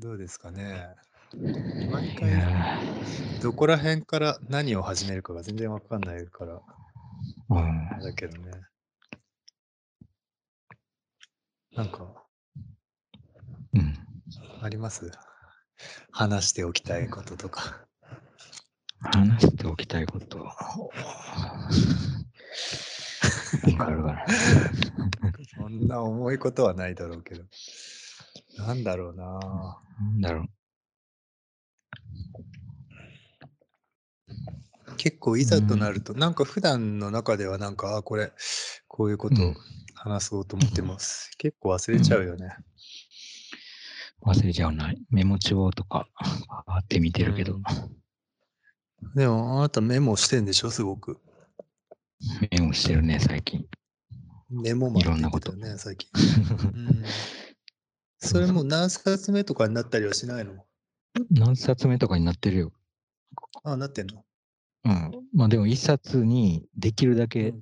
どうですかね。毎い回、やどこら辺から何を始めるかが全然わかんないから、ー、うん。あれだけどね。なんか、うん。あります？話しておきたいこととか。話しておきたいこと。なんかあるかな。そんな重いことはないだろうけど。なんだろうななんだろう。結構いざとなると、なんか普段の中ではなんか、あ、これ、こういうことを話そうと思ってます。結構忘れちゃうよね。忘れちゃうな。メモ帳とか、あって見てるけど、うんでも、あなたメモしてんでしょ、すごく。メモしてるね、最近。メモマンって言ってたよね、最近。うんそれもう何冊目とかになったりはしないの？何冊目とかになってるよ。あ、なってんの？うん。まあでも一冊にできるだけ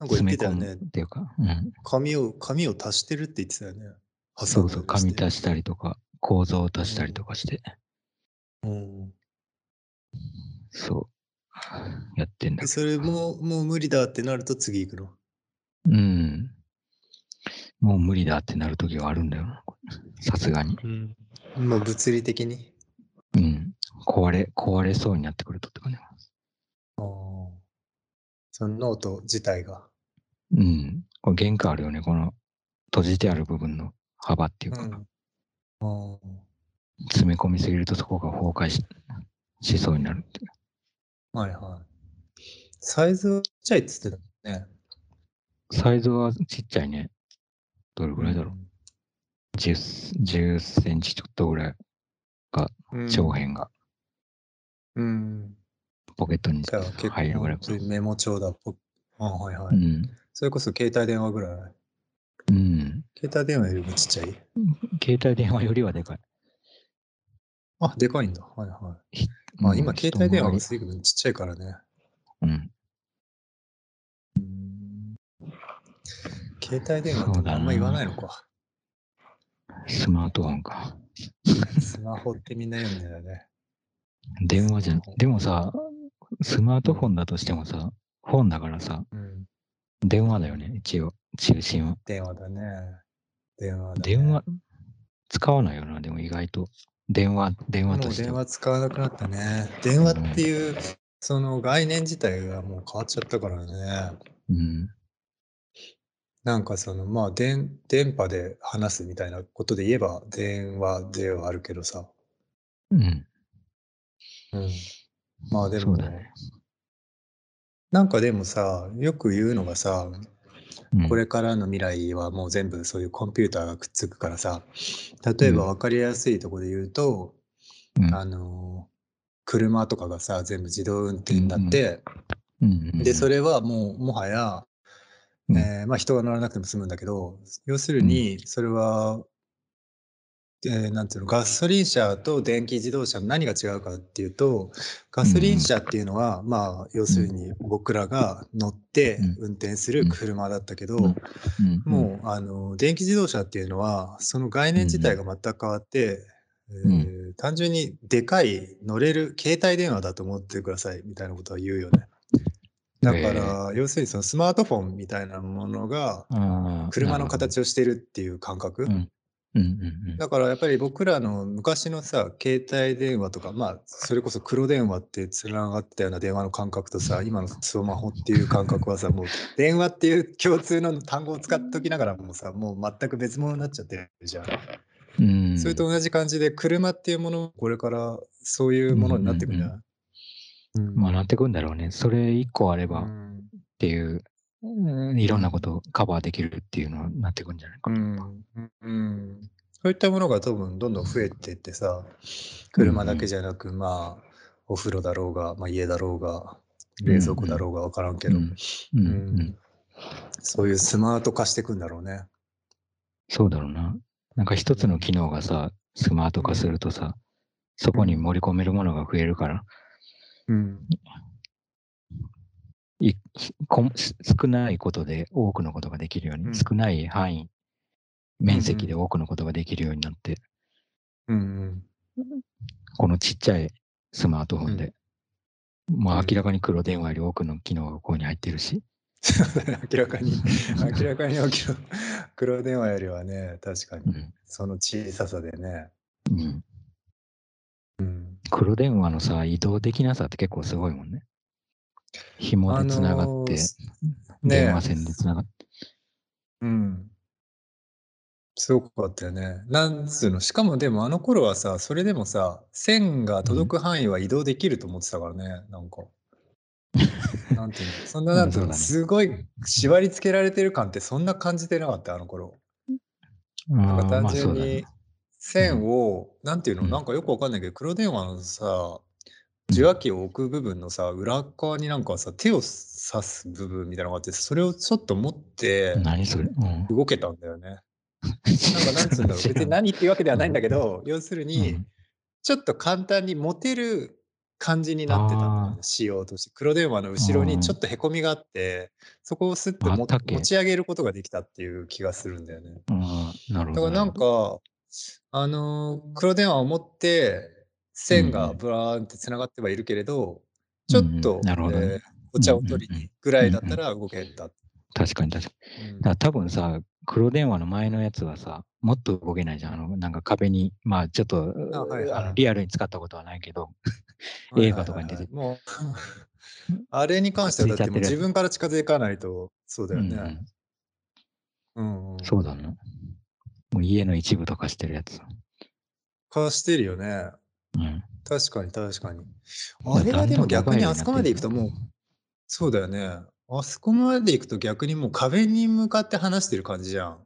詰め込むっていうか、うん。紙を、紙を足してるって言ってたよね。そうそう、紙。足したりとか、構造を足したりとかして、うんそう、やってんだでそれも、もう無理だってなると次行くの？うん。もう無理だってなる時があるんだよな。さすがに。うん。まあ物理的に。うん。壊れ、壊れそうになってくるとってかね。あーそのノート自体が。うん。これ限界あるよね。この閉じてある部分の幅っていうか、うん。詰め込みすぎるとそこが崩壊ししそうになるっていう。はいはい。サイズはちっちゃいっつってたね。サイズはちっちゃいね。どれぐらいだろう？10, 10センチちょっとぐらいうん。長辺がうん。ポケットに入るぐらいメモ帳だ。ぽあはいはい。うん。それこそ携帯電話ぐらい。うん。携帯電話よりもちっちゃい？携帯電話よりはでかい。あ、でかいんだ。はいはい。まあうん今、携帯電話が一随分ちっちゃいからね。うん。携帯電話ってあんま言わないのか。スマートフォンか。スマホってみんな言うんだよね。電話じゃん。でもさ、スマートフォンだとしてもさ、本だからさ、うん。電話だよね、一応、中心は。電話だね。電話だ、ね。電話、使わないよな、でも意外と。電話、電話もうとしては。電話使わなくなったね。電話っていう、その概念自体がもう変わっちゃったからね。うん。なんかそのまあ電電波で話すみたいなことで言えば電話ではあるけどさ。うん。うん。まあでも、ね。なんかでもさ、よく言うのがさ、うんこれからの未来はもう全部そういうコンピューターがくっつくからさ、例えばうん分かりやすいところで言うと、うんあの、車とかがさ、全部自動運転になって、うんで、それはもうもはや、うん。えーまあ人が乗らなくても済むんだけど、要するに、それは、えーなんていうの、ガソリン車と電気自動車の何が違うかっていうと、ガソリン車っていうのは、まあ、要するに僕らが乗ってうん。運転する車だったけど、もう、あの、電気自動車っていうのは、その概念自体が全く変わって、んえー単純にでかい乗れる携帯電話だと思ってくださいみたいなことは言うよね。だから、要するにそのスマートフォンみたいなものが車の形をしてるっていう感覚？だからやっぱり僕らの昔のさ携帯電話とかまあそれこそ黒電話ってつながったような電話の感覚とさ今のスマホっていう感覚はさもう 電話っていう共通の単語を使っときながらもうさもう全く別物になっちゃってるじゃん。うん。うんそれと同じ感じで車っていうものこれからそういうものになってくるんじゃないうん。まあなってくんだろうね。それ一個あればっうん。ていう、うんいろんなことをカバーできるっていうのはなってくんじゃないかな。うん。うん。そういったものが多分どんどん増えていってさ車だけじゃなく、まあお風呂だろうが、まあ、家だろうが冷蔵庫だろうが分からんけど、そういうスマート化していくんだろうね。そうだろうな。なんか一つの機能がさ、スマート化するとさ、そこに盛り込めるものが増えるから、うんいこ少ないことで多くのことができるように、うん少ない範囲、面積で多くのことができるようになって、うんこのちっちゃいスマートフォンで。まあうん明らかに黒電話より多くの機能がここに入ってるし。明らかに、明らかに黒黒電話よりはね、確かに、うん。その小ささでね。うん、うん、黒電話のさ、移動できなさって結構すごいもんね。紐でつながって、す電話線でつながって。うん。すごかったよね。なんつうの、しかもでもあの頃はさ、それでもさ、線が届く範囲は移動できると思ってたからね、なんか。なんていうの、そんななんていうの、うんそうだねすごい縛り付けられてる感ってそんな感じてなかった、あの頃。なんか単あーまあ純にそうだね。線を、なんていうの、うん。なんかよくわかんないけど、黒電話のさ、受話器を置く部分のさ、裏側になんかさ、手を刺す部分みたいなのがあって、それをちょっと持って何それ、うん、動けたんだよね。なんかなんつうんだろう、別に何っていうわけではないんだけど、要するに、うん。ちょっと簡単に持てる感じになってたんだよねあー、仕様として。黒電話の後ろにちょっとへこみがあって、そこをスッとったっけ。持ち上げることができたっていう気がするんだよね。あーなるほど。だからなんか、あのー黒電話を持って、線がブラーンってつながってはいるけれど、ちょっと、うんなるほどね。えーお茶を取りにぐらいだったら動けた。確かに確かに。うん。多分さ、黒電話の前のやつはさ、もっと動けないじゃん。あのなんか壁に、まあちょっとあはいはいあのリアルに使ったことはないけど、映画とかに出てもう、あれに関してはだって自分から近づかないと、そうだようんね。うん、うん、そうだね。もう家の一部とかしてるやつ。かしてるよね。うん、確かに確かに。あれはでも逆にあそこまで行くともう、そうだよね。あそこまで行くと逆にもう壁に向かって話してる感じじゃん。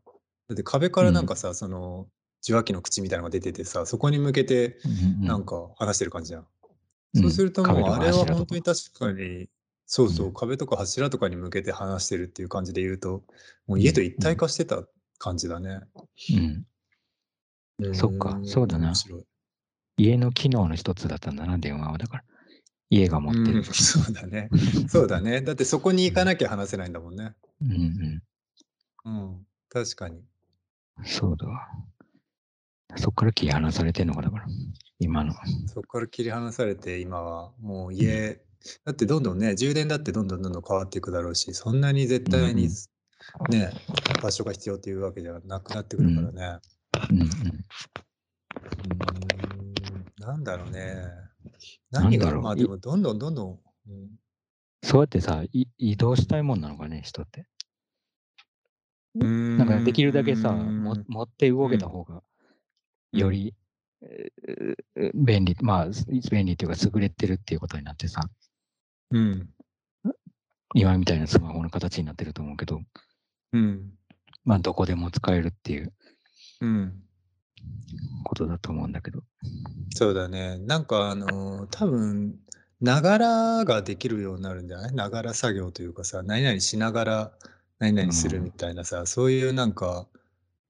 だって壁からなんかさ、その受話器の口みたいなのが出ててさ、そこに向けてうんうんなんか話してる感じじゃん。うんそうするともうあれは本当に確かに、そうそうう、ん壁とか柱とかに向けて話してるっていう感じで言うと、もう家と一体化してた感じだね。うん、そっかそうだな面白い家の機能の一つだったんだな、電話は。だから、家が持ってるうん。そうだね。そうだね。だってそこに行かなきゃ話せないんだもんね。うんうん、うん。確かに。そうだわ。そっから切り離されてんのか、だから、今の。そこから切り離されて、今はもう家、だってどんどんね、充電だってどんどんどんどん変わっていくだろうし、そんなに絶対にうんね、場所が必要っていうわけじゃなくなってくるからね。うんうん、うーん。なんだろうね。何がなんだろう。まあでもどんどんどんどん、うん。そうやってさい、移動したいもんなのかね、人って。なんかできるだけさ、も持って動けた方が、より、えー便利、まあ、便利っていうか優れてるっていうことになってさ、うん。今みたいなスマホの形になってると思うけど、うん。まあ、どこでも使えるっていう。うん。ことだと思うんだけど。そうだね。なんかあのー多分、ながらができるようになるんじゃない？ながら作業というかさ、何々しながら何々するみたいなさ、そういうなんか、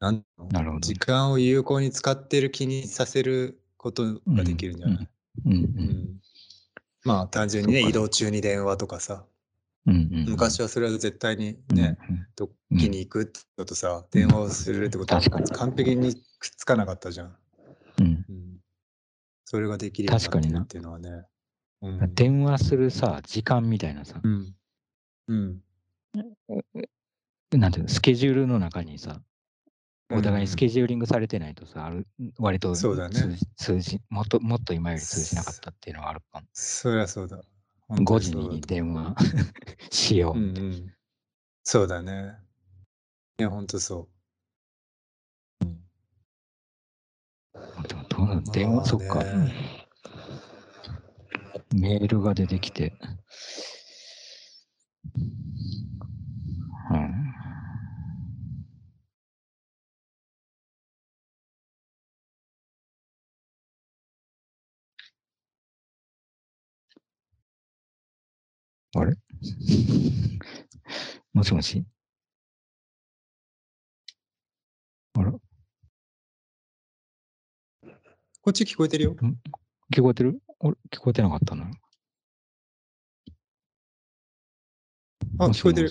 なんの？なるほど。時間を有効に使ってる気にさせることができるんじゃない、うん。ううん。ん。まあ単純にね、そうか。移動中に電話とかさ、昔はそれは絶対にうんね、どっうんきに行くってことさ、電話をするってことは完璧にくっつかなかったじゃん。うんそれができるようになって確かになるっていうのはね。うん電話するさ、時間みたいなさ、うん。うん。なんていうの、スケジュールの中にさ、お互いにスジケジューリングされてないとさ、ある割とそうだね通じ通じもっと、もっと今より通じなかったっていうのはあるかも。そりゃそうだ。5時に電話 しよう。うんうん。そうだね。いや、ほんとそでもどうなのう。電話、そっか。メールが出てきて。うん。あれ？もしもし？あら。こっち聞こえてるよ。聞こえてる？俺聞こえてなかったな。あ、聞こえてる。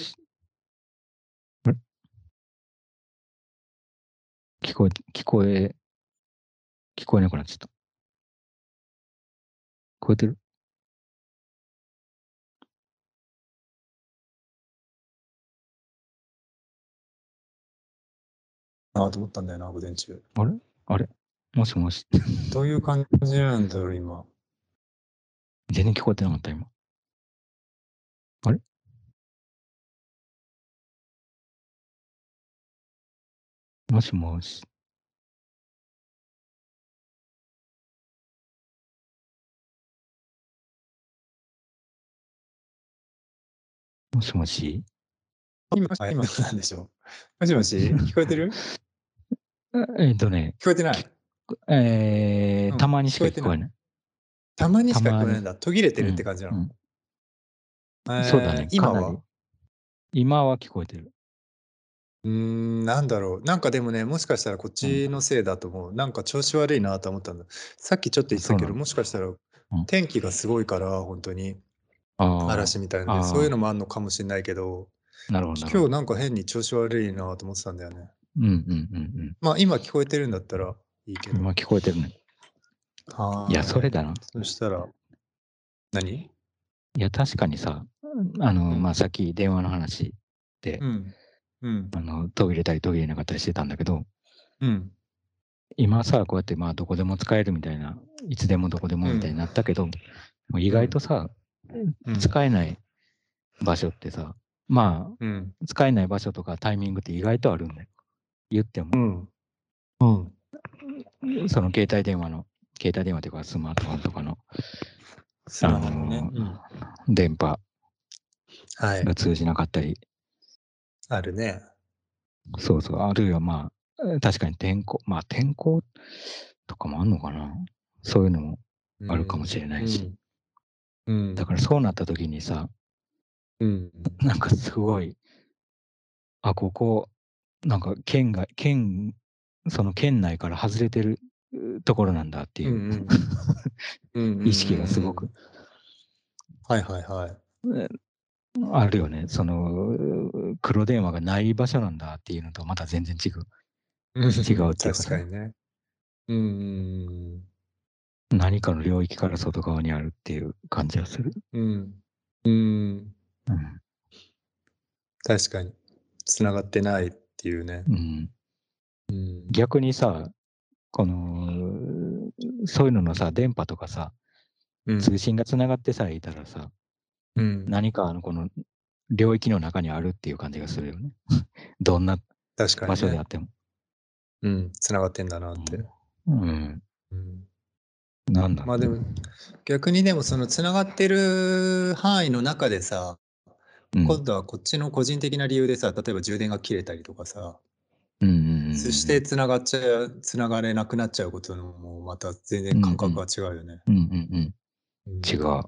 あれ？聞こえ、聞こえ聞こえなくなっちゃった。聞こえてる？なあと思ったんだよな、午前中。あれ？あれ？もしもし。どういう感じなんだろう、今。全然聞こえてなかった、今。あれ？もしもし。もしもし？今、あ今なんでしょう。もしもし、聞こえてる？えっとね、聞こえてない？えーうんたまにしか聞こえてない。たまにしか聞こえないんだ。途切れてるって感じなの？うんえーそうだね。今は？今は聞こえてる。うーん、なんだろう。なんかでもね、もしかしたらこっちのせいだと思う。なんか調子悪いなと思ったんだ。さっきちょっと言ってたけど、もしかしたらん天気がすごいから、本当に嵐みたいなそういうのもあるのかもしれないけど、なるほど。なるほど今日なんか変に調子悪いなと思ってたんだよね。うんうんうんまあ今聞こえてるんだったらいいけうん。ど。今聞こえてるね。いや、それだな。そしたら、何？いや、確かにさ、あの、うんまあ、さっき電話の話で、うん。うん。あの、途切れたり途切れなかったりしてたんだけど、うん。今さ、こうやってまあ、どこでも使えるみたいな、いつでもどこでもみたいになったけど、もう意外とさ、うん使えない場所ってさ、まうん。あ、使えない場所とかタイミングって意外とあるんだよ。言っても、うん。うん。その携帯電話の、携帯電話というかスマートフォンとかの。あのうん電波はい。が通じなかったり、あるね。そうそう、あるいはまあ、え確かに天候、まあ天候とかもあんのかな。そういうのもあるかもしれないし。うん。うん。だからそうなった時にさ、うん。なんかすごい、あ、ここ、なんか県が、県、その県内から外れてるうところなんだっていう、うん 意識がすごく。はいはいはい。あるよね。その、う黒電話がない場所なんだっていうのとまた全然違う。違うっていうか確かにね。うんうん何かの領域から外側にあるっていう感じがする。うん。うん。うん。うん。確かに。つながってないっていうね。うん、うん。逆にさ、この、そういうののさ、電波とかさ、うん通信がつながってさえいたらさ、うん。何かあのこの領域の中にあるっていう感じがするよね。どんな。場所であっても。うん。つながってんだなって。うん。うん。なんだろうまあでも、逆にでもそのつながってる範囲の中でさ、うん今度はこっちの個人的な理由でさ、例えば充電が切れたりとかさ、うんうんそしてつながっちゃう、つながれなくなっちゃうことのもまた全然感覚が違うよね。うんうんうん。うん違う。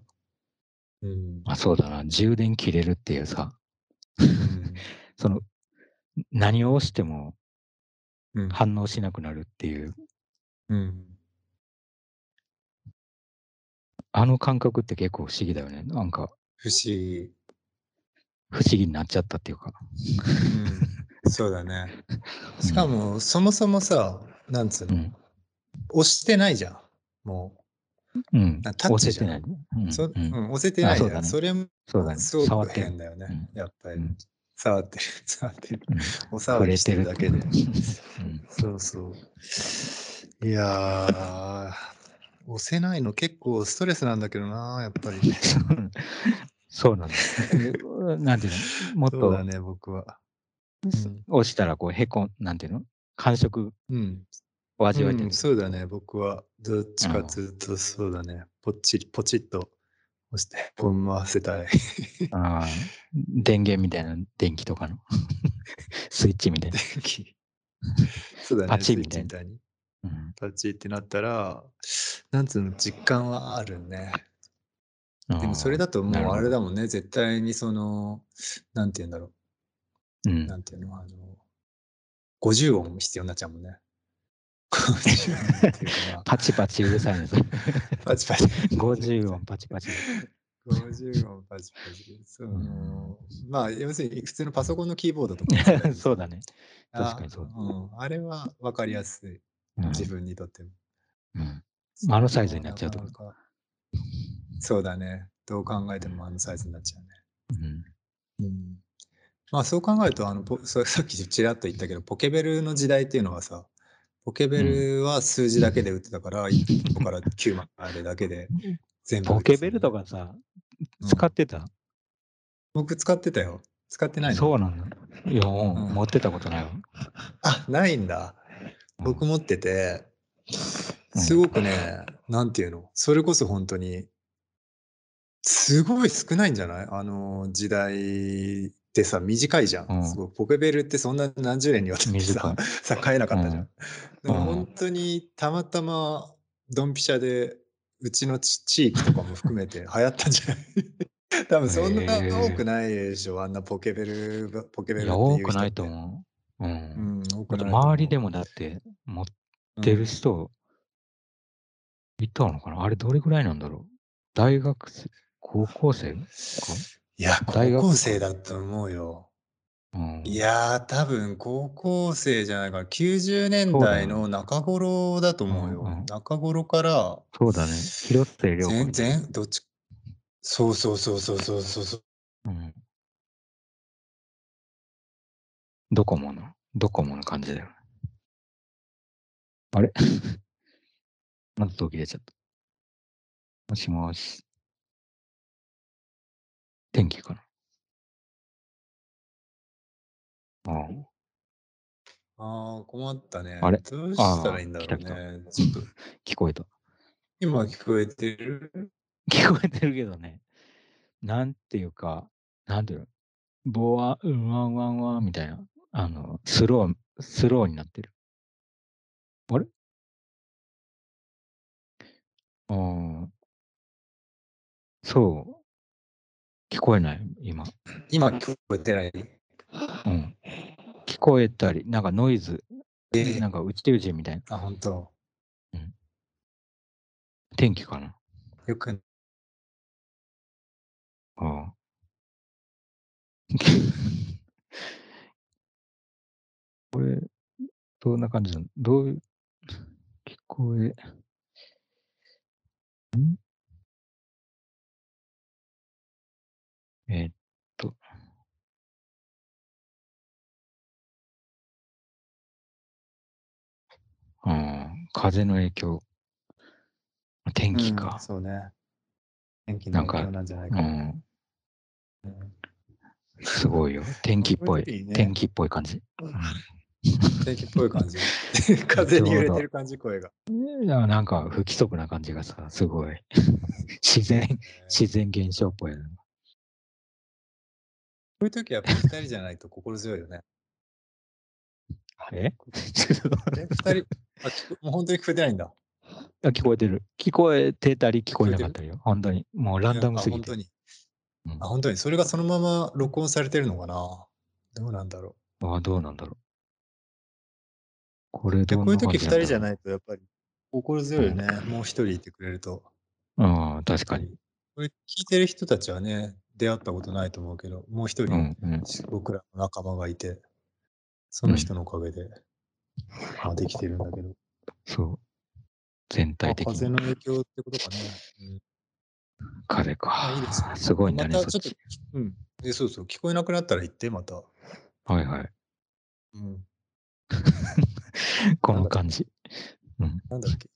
うん。あ、そうだな。充電切れるっていうさ、うん その、何を押してもうん。反応しなくなるっていう、うん。あの感覚って結構不思議だよね。なんか、不思議。不思議になっちゃったっていうか。うん。そうだね。しかも、そもそもさ、なんつうの、うん。押してないじゃん。もうん。あタッチじゃん押せてない。うん押せてないじゃん。あそうだねそれもそうだね。すごく触ってる変だよね。うんやっぱり、うん触ってる、触ってる。うんお触りしてるだけで。うんそうそう。いやー、押せないの結構ストレスなんだけどな、やっぱり。そうなんだ。なんていうの？もっとそうだね、僕は。うん押したらこうへこん、なんていうの？感触うん。を味わえてるうん、。そうだね、僕はどっちかずっとそうだね、ポチリ、ポチッと押して、ポン回せたい。ああ電源みたいな電気とかの スイッチみたいな。そうだね、パチみたいなスイッチみたいに。うんパチってなったら、なんつうの、実感はあるね。でもそれだともうあれだもんね、絶対にその、なんて言うんだろうんう、なんていうの、あの、50音必要になっちゃうもんね。50音っていうか、まあ、パチパチうるさいです。パチパチ。50音パチパチ。50音パチパチ。その、うんまあ、要するに普通のパソコンのキーボードとか。そうだね。あ確かにそううん。あれは分かりやすい。うん自分にとっても。うん。あのサイズになっちゃうとかそうだね。どう考えてもあのサイズになっちゃうね。うん。うん。まあそう考えるとあのポそ さっきちらっと言ったけどポケベルの時代っていうのはさポケベルは数字だけで打ってたから、1個から9までだけで全部打ポケベルとかさ、うん。使ってた、僕使ってたよ。使ってないの。そうなの？いや、もううん。持ってたことないわ。あないんだ。うん。僕持っててうん。すごくね、なんていうの？それこそ本当にすごい少ないんじゃない？あの時代ってさ短いじゃん、うん。すごい。ポケベルってそんな何十年にわたってさ短栄えなかったじゃん、うん。本当にたまたまドンピシャでうちのち地域とかも含めて流行ったんじゃない？多分そんな多くないでしょあんなポケベルがポケベルって多くないと思う。うん。うん多くない周りでもだって持ってる人いたのかな、あれどれぐらいなんだろう？大学生、高校生？かいや大学？高校生だと思うようん。いやー、多分高校生じゃないかな。90年代の中頃だと思うよ。うんうん中頃から、そうだね。広末涼子全。然、どっち、そうそうそうそうそうそうそう。うん。ドコモの、ドコモの感じだよね。あれ？まず途切れちゃった。もしもし。天気かなああ。ああ、困ったね。あれ？どうしたらいいんだろうあー来たね。ちょっと、聞こえた。今聞こえてる？聞こえてるけどね。なんていうか、なんていうの、ボワ、うんわんわんわんみたいな、あの、スロー、スローになってる。あれ？ああ、そう。聞こえない、今。今聞こえてない？うん。聞こえたり、なんかノイズ、えーなんか宇宙人みたいな。あ、本当。天気かな？よく、ああ。これ、どんな感じなの？どういう、聞こえ、ん？えーっと。うん、風の影響。天気うんか。そうね。天気の影響なんじゃないかな。うん、うんすごいよ。天気っぽい。こういう時にね天気っぽい感じ。天気っぽい感じ。風に揺れてる感じ、声が。いやなんか不規則な感じがさ、すごい。自然、自然現象っぽいな。こういう時は二人じゃないと心強いよね。え？ちょっとえ？二人、あ聞こもう本当に聞こえてないんだ。あ聞こえてる。聞こえてたり聞こえなかったりよ。本当に。もうランダムすぎて。あ本当に。うんあ、本当に。それがそのまま録音されてるのかな？どうなんだろああ、どうなんだろう。これどんこういう時二人じゃないとやっぱり心強いよね。もう一人いてくれると。うん、確かに。これ聞いてる人たちはね、出会ったことないと思うけど、もう一人。僕らの仲間がいて、その人のおかげで、まあ、できてるんだけど。そう。全ま体的あ風に。の影響ってことかね。うん風あいいですねか。すごいね、またちょっうん。で、そうそう、聞こえなくなったら言って、また。はいはい。うん。この感じ。なんだっけ？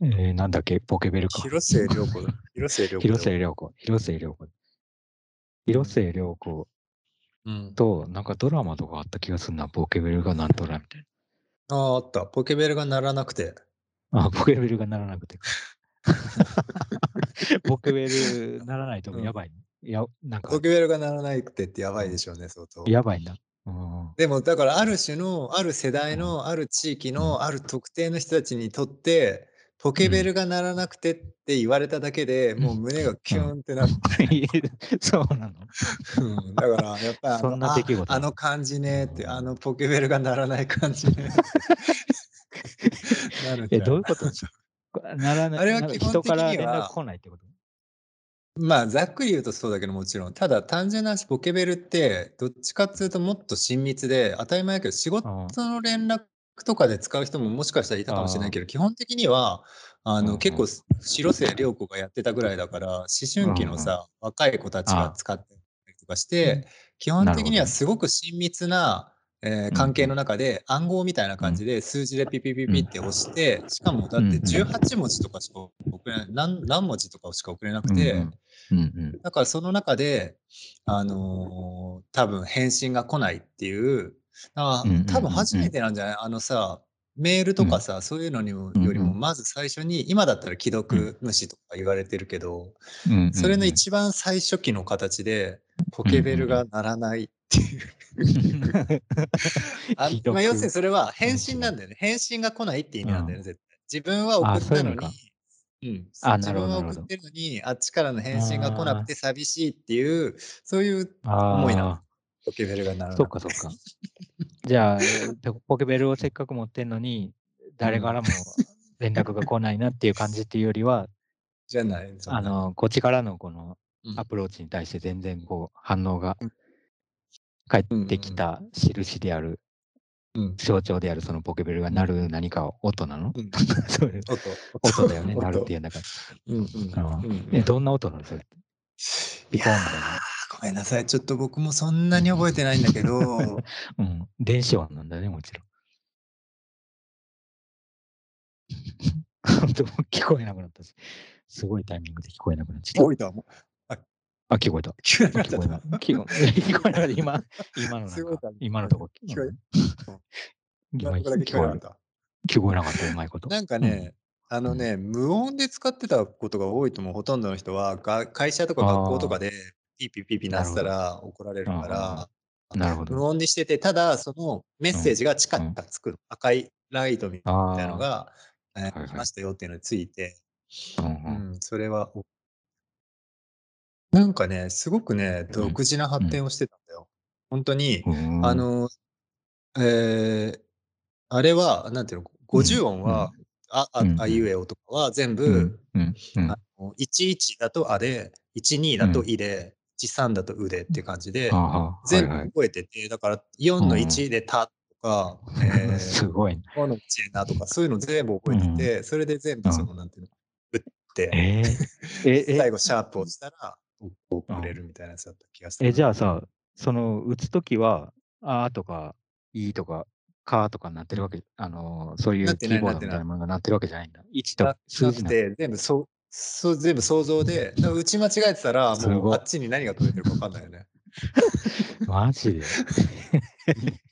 えー、なんだっけ、ポケベルか。広末涼子だ。広末涼子だ。広末涼子。広末涼子。広末涼子うん。と、なんかドラマとかあった気がするな、ポケベルがなんとらみたいああ、あった。ポケベルが鳴らなくて。な。あ、ポケベルがならなくて。ポケベルならないとやばい、ねや、なんかポ、ケベルが鳴らなくてってやばいでしょうね、相当。やばいんだ。うん。でも、だから、ある種の、ある世代の、ある地域の、ある特定の人たちにとって、ポケベルが鳴らなくてって言われただけで、もう胸がキューンってなって、そうなの？うんだから、やっぱりあそのんな出来事ああの感じねって、あのポケベルが鳴らない感じね。なるえ、ゃどういうことならない。あれは基本的には人から連絡来ないってこと？まあ、ざっくり言うとそうだけどもちろん。ただ、単純な話、ポケベルって、どっちかっていうともっと親密で、当たり前だけど、仕事の連絡とかで使う人ももしかしたらいたかもしれないけど、基本的には、あの、うんうん。結構、広末涼子がやってたぐらいだから、思春期のさ、若い子たちが使ってたりとかして、基本的にはすごく親密な、えー関係の中で暗号みたいな感じで数字でピピピピって押して、しかもだって18文字とかしか送れない、何何文字とかしか送れなくて、うんうん。だからその中で、あのー多分返信が来ないっていう、あうんうんうんうん。多分初めてなんじゃない？あのさ、メールとかさ、そういうのにもうんよりも、まず最初に、今だったら既読無視とか言われてるけど、うんうんうん。それの一番最初期の形で、ポケベルが鳴らないっていう。あ 既読。まあ、要するにそれは返信なんだよね。返信が来ないって意味なんだよね、絶対。自分はあ送ったのにそうん、あ自分は送ってるのに、あっちからの返信が来なくて寂しいっていう、そういう思いなポケベルが鳴らなあ、い。そっかそっか。じゃあ、ポケベルをせっかく持ってんのに、誰からも連絡が来ないなっていう感じっていうよりは、じゃない。あの、こっちからのこのうんアプローチに対して全然こう反応がうん返ってきた印である、うん。象徴であるそのポケベルが鳴る何か音なの？うん そういう音。音だよね、音鳴るっていうんだから。あうんうんえ、どんな音なの？それ。ピコーンみたいな。ーごめんなさい。ちょっと僕もそんなに覚えてないんだけど、うん。電子音なんだね、もちろん。本当聞こえなくなったし。すごいタイミングで聞こえなくなっちゃっ。た。あ、聞こえた。聞こえなかった。聞こえ 聞こえなかった。今、今の今のとこ。聞こえ聞こえなかった。聞こえなかった、うまいこと。なんかね、あのね、無音で使ってたことが多いと思う、ほとんどの人は、会社とか学校とかでピーピーピーピー鳴ってたら怒られるから、なるほど。無音にしてて、ただそのメッセージがチカチカつくの、赤いライトみたいなのが、えー来ましたよっていうのについて、あ、うんううんん、それは、なんかね、すごくね、独自な発展をしてたんだよ。本当に、うん。あ、の、えーあれは、なんていうの、50音は、あ、あうん、あいうえおとかは全部、うん、うん、うん。あの11だとあで、12だといで、13だとうでっていう感じで、全部覚えてて、だから4の1でたとか、えすー、ごいね。5の1でなとか、そういうの全部覚えてて、それで全部その、なんていうの、打って、えー、え、え最後シャープをしたら、送れるみたいなやつだった気がする。え、じゃあさ、その打つときは、あーとか、いいとか、かとかなってるわけ、あのー、そういうキーボードみたいなものがなってるわけじゃないんだ。1なと数字な全部そう、そう全部想像で、打ち間違えてたら、もうあっちに何が届いてるか分かんないよね。マジで？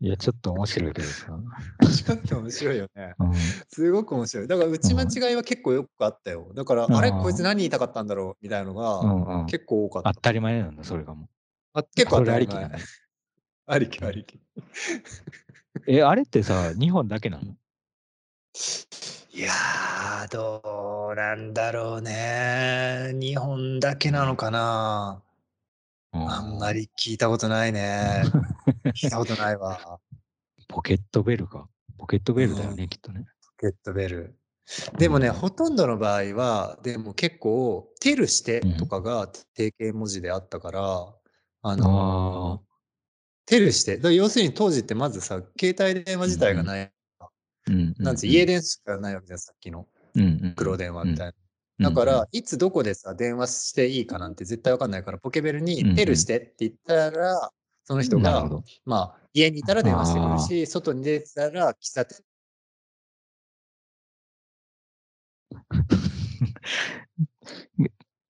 いや、ちょっと面白いけどさ。ちょっと面白いよね。うん、すごく面白い。だから打ち間違いは結構よくあったよ。だから、うんあれこいつ何言いたかったんだろうみたいなのが、うんうん結構多かった。当たり前なんだ、それがもあ結構当たり前ありきありき。う。え、あれってさ、日本だけなの？いやー、どうなんだろうね。日本だけなのかな。あんま。り聞いたことないね。聞いたことないわ。ポケットベルか。ポケットベルだよね、うんきっとね。ポケットベル。でもね、うんほとんどの場合は、でも結構、テルしてとかが定型文字であったから、あのーテルして、要するに当時ってまずさ、携帯電話自体がない、うんなんつう家電しかないわけじゃん、さっきの電黒電話みたいな。だから、いつどこでさ、電話していいかなんて絶対わかんないから、ポケベルにんテルしてって言ったら、その人が。まあ、家にいたら電話してくるし、外に出てたら喫茶店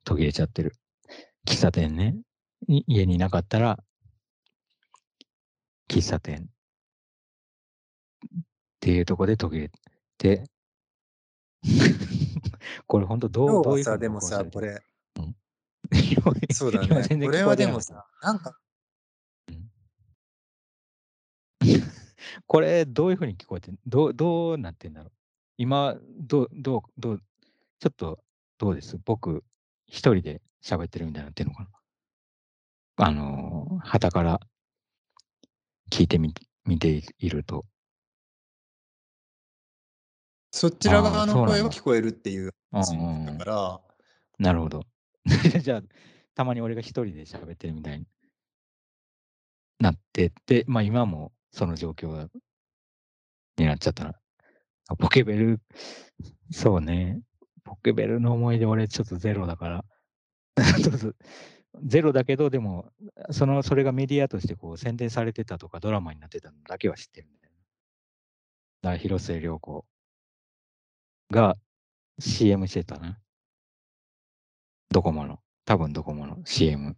途切れちゃってる。喫茶店ね。い家にいなかったら、喫茶店。っていうとこで途切れて、これ本当どう、どういうでもさ、これ、今そうだ今ね。これはでもさ、なんか、これどういうふうに聞こえてんどう、どうなってんだろう。今、どう、どう、どう、ちょっと、どうです？僕、一人で喋ってるみたいになってんのかな。あのー、旗から聞いてみ、見ていると。そちら側の声は聞こえるっていううん話うんうんだから、なるほど。じゃあ、たまに俺が一人で喋ってるみたいになってって、まあ今もその状況になっちゃったな。あポケベル、そうね。ポケベルの思い出、俺ちょっとゼロだから。ゼロだけど、でも、その、それがメディアとしてこう宣伝されてたとか、ドラマになってたのだけは知ってるんだ広末涼子が CM してたな。ドコモの、多分ドコモの CM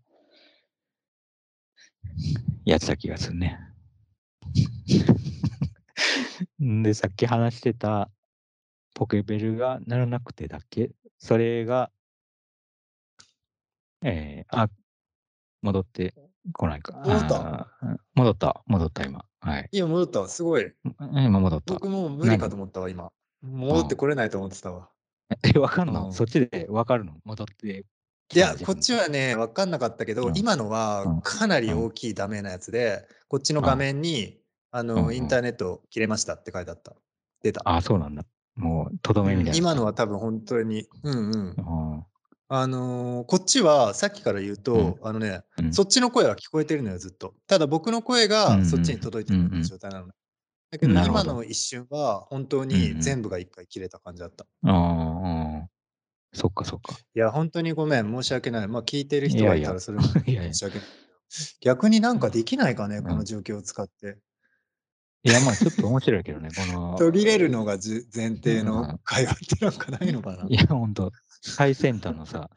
やってた気がするね。ん で、さっき話してたポケベルが鳴らなくてだっけ？それが、えー、あ、戻ってこないか。戻った？戻った、戻った今。はい。いや、戻ったわ。すごい。今戻った。僕もう無理かと思ったわ、今。戻ってこれないと思ってたわ。え、わかんの、うんそっちでわかるの？戻ってきいや、た自分こっちはね、分かんなかったけど、うん今のうんはかなり大きいダメなやつで、こっちの画面に、あうんうの、んインターネット切れましたって書いてあった。出た。あ、そうなんだ。もう、とどめみたいな。今のは多分本当に、うんうん。うんあのーこっちはさっきから言うと、あのね、うんそっちの声は聞こえてるのよ、ずっと。ただ僕の声うんうがんそっちに届いてるような状態なのね。だけど今の一瞬は本当に全部が一回切れた感じだった。うんそっかそっか。いや、本当にごめん、申し訳ない。まあ聞いてるいやいや人がいたらそれも いやいや申し訳ない。逆になんかできないかね、うんこの状況を使って。いや、まあちょっと面白いけどね、この。途切れるのがじ前提うんの会話ってなんかないのかな。いや、ほんと、最先端のさ、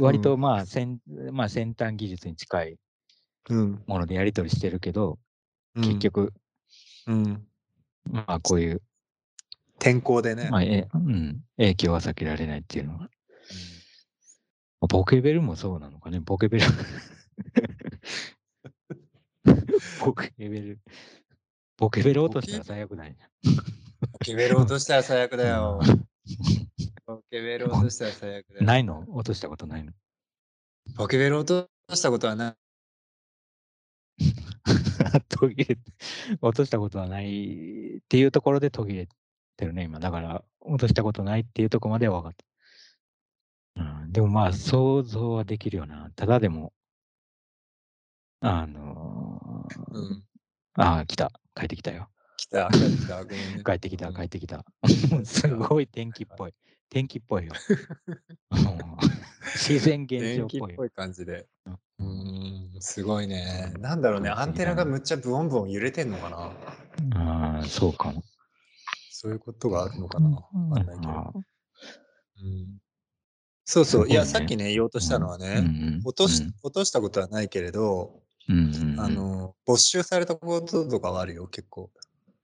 割とまあ先、まあ、先端技術に近いうん。ものでやり取りしてるけど、うん結、局、うん。まあこういう、天候でね。まあえうん、影響は避けられないっていうのは。ポケベルもそうなのかね、ポケベル。ポケベル。ポケベル落としたら最悪ないポケベル落としたら最悪だよ。うんポケベル落としたら最悪だよ。ないの？落としたことないの？ポケベル落としたことはない。途切れ、落としたことはないっていうところで途切れてるね、今。だから、落としたことないっていうところまでは分かった。うん、でもまあ、想像はできるよな。ただでも、あのーうん。ああ、来た。帰ってきたよ。来た、帰ってきた。ね。帰ってきた、うん帰ってきた。すごい天気っぽい。天気っぽいよ。うん自然現象っぽいよ。天気っぽい感じで。ううーん、すごいね。なんだろうね、アンテナがむっちゃブオンブオン揺れてんのかな。ああ、そうかも。そういうことがあるのかな。わかんないけど。あうん、そうそう、いや、さっきね、言おうとしたのはーね、うん。うん落とし落としたことはないけれど、うん。あの、没収されたこととかはあるよ、結構。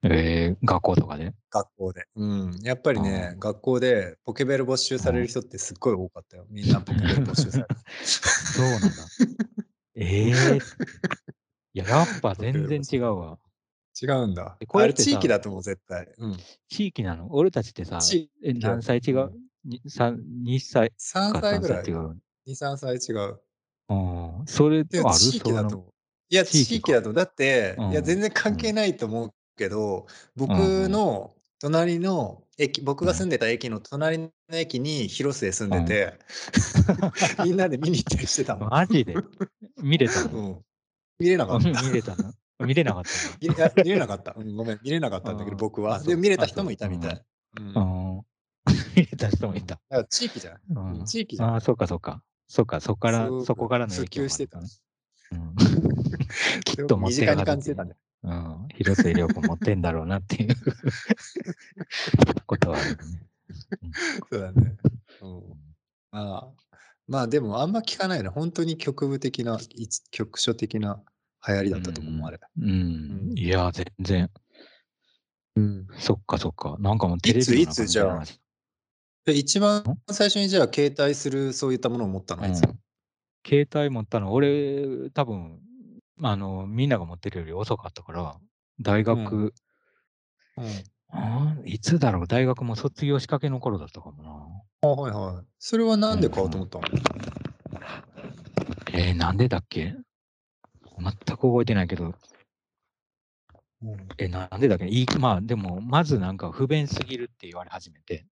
えー、学校とかで？学校で。うん。やっぱりね、学校でポケベル没収される人ってすっごい多かったよ。みんなポケベル没収される。そうなんだ。ええいや、やっぱ全然違うわ。違うんだえ。これ地域だと思う、絶対。うん。地域なの？俺たちってさ地、え何歳違う？に三 ?2 歳3か3歳ぐらい。歳違う？2、3歳違う。うん。それある？でも地域だと思う。いや、地域か地域だと。だって、うんいや、全然関係ないと思うけど、僕うんの隣の駅、僕が住んでた駅の隣の駅に広末住んでて、みんなで見に行ったりしてたもん。マジで？見れたの？うん。見れなかった。見れたの？見れなかった 見れなかった。うんごめん、見れなかったんだけど、僕は。でも見れた人もいたみたい。見れた人もいた。ら地域じゃん。うん地域じゃん。ああ、そうかそうか。そうか、そこからそこからの普影響もあ及してたきっと持って身近に感じてたね。うん、広末涼子持ってんだろうなっていう ことはあるよね。そうだね。うん、まあ、まあでもあんま聞かないの。本当に局部的な、一局所的な流行りだったと思う、うんあれ。うん、うんいや、全然。うん。そっかそっか。なんかもうテレビのいついつじゃあで一番最初にじゃあ携帯するそういったものを持ったのはいつ、うん携帯持ったの、俺、多分あの、みんなが持ってるより遅かったから、大学、うんあーいつだろう、大学も卒業しかけの頃だったかもな。あはいはい。それはなんで買おうと思ったの、えー、なんでだっけ？全く覚えてないけど、え、なんでだっけ？いいまあ、でも、まずなんか不便すぎるって言われ始めて、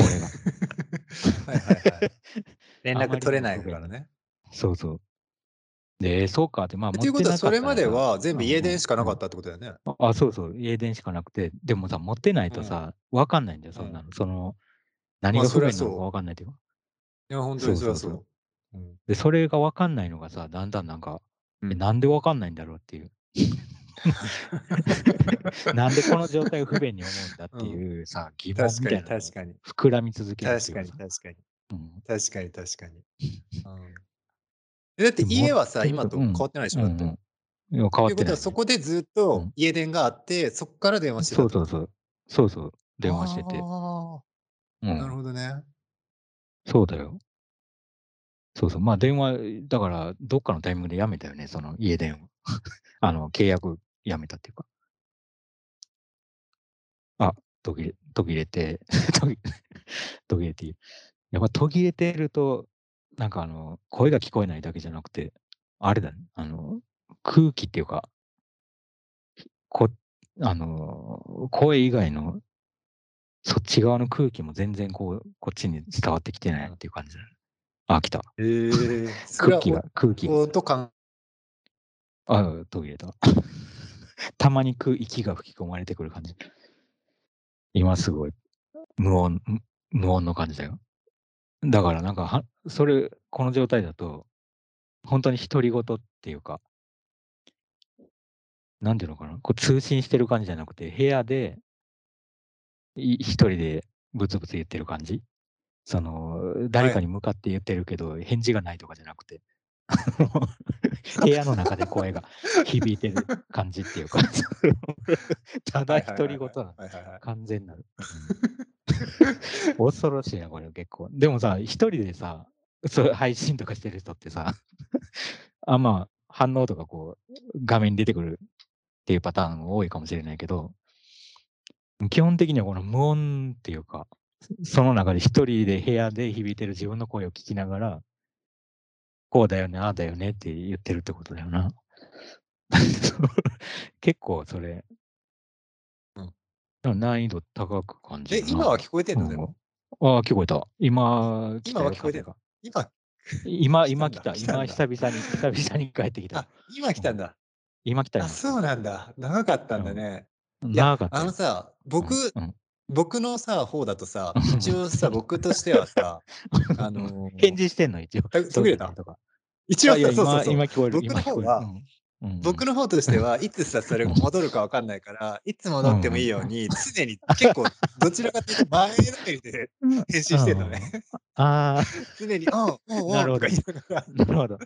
俺が。はいはいはい。連絡取れないからね。そうそう。で、そうかって、まあ、持ということは、それまでは全部家うんうんうん。電しかなかったってことだよね。ああ、そうそう、家電しかなくて、でもさ、持ってないうん。とさ、分かんないんだよ、うん。そんなの。その、何まあ、が不便なのかそう。分かんないっていうか。いや、ほんとにそうそう。で、それが分かんないのがさ、だんだんなんか。なんで分かんないんだろうっていう。なんでこの状態を不便に思うんだってうん。いうさ、疑問みたいな確かに。膨らみ続ける確か。に確かに。うん。確かに確かに。だって家はさ。今と変わってないでしょ？だって。うんうん。いや、変わということは。そこでずっうん。と家電があって、そっから電話してた？そうそうそう。そうそう、電話してて。ああ、なるうん。ほどね。そうだよ。そうそう、まあ、電話、だから、どっかのタイミングでやめたよね、その家電を。あの、契約やめたっていうか。あ、途切れ途切れて、途切れてやっぱ途切れてると、なんかあの、声が聞こえないだけじゃなくて、あれだね、あの、空気っていうかこあの、声以外のそっち側の空気も全然こう、こっちに伝わってきてないっうん。ていう感じだね。あ、来た。へえ、それは、お空気が空気が。音かああ、途切れた。たまにく息が吹き込まれてくる感じ。今すごい、無音ん無音の感じだよ。だからなんか、はそれ、この状態だと、ほんとに独り言っていうかなんていうのかな、こう通信してる感じじゃなくて、部屋でい一人でブツブツ言ってる感じ？その、誰はい。かに向かって言ってるけど、返事がないとかじゃなくて、部屋の中で声が響いてる感じっていうか、ただ独。り言な。完全なる。うん。恐ろしいな、これ結構。でもさ、一人でさ、そう配信とかしてる人ってさ、あ、まあ、反応とかこう、画面に出てくるっていうパターン多いかもしれないけど基本的にはこの無音っていうか、その中で一人で部屋で響いてる自分の声を聞きながらこうだよね、ああだよねって言ってるってことだよな。結構それうん。な難易度高く感じえ、るな。今は聞こえてんの？でうん。も。ああ、聞こえた。今今は聞こえてんの？風が。今今今来た。今。久々に久々に帰ってきた今来うん。たんだ。今来たあ。そうなんだ。長かったんだうん。ね。長かったよ。あのさ、僕うん、うん。僕のさ、方だとさ、一応さ、僕としてはさ、あ返の、事してんの？一応。え、途切れた？とか。一応さ、そうそう今そう。今聞こえる僕の方はん。うんうん。僕の方としては、いつさ、それうん。戻るか分かんないから、いつ戻っても。いいように、常に結構どちらかというと前のめりで返信してんのね。うん。ああ。常に、うん、うんうんとかなるほど。言いながら。なるほど。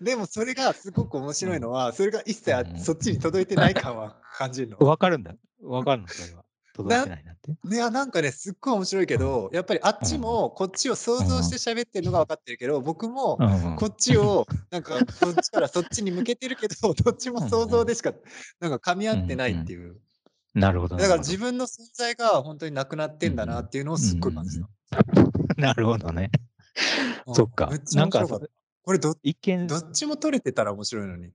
でもそれがすごく面うん。白いのは、それが一切。そっちに届いてない感は感じるの。分かるんだ。分かるの、それは。届いなてないなって。いや、なんかね、すっごい面白いけうん。ど、やっぱりあっうん。ちもこっちを想像してうん。喋ってんのが分かってるけど、僕も。こっちをなんかこっちからそっちに向けてるけど、どっちもうん想うん。像でしか、なんか噛み合うってないって。いう。なるほどだから。自分の存在がほんとになくなってんだなっうんていうのをすっごい感じた。なるほどね。うん、そっか。なんか。これど一見どっちも取れてたら面白いのに。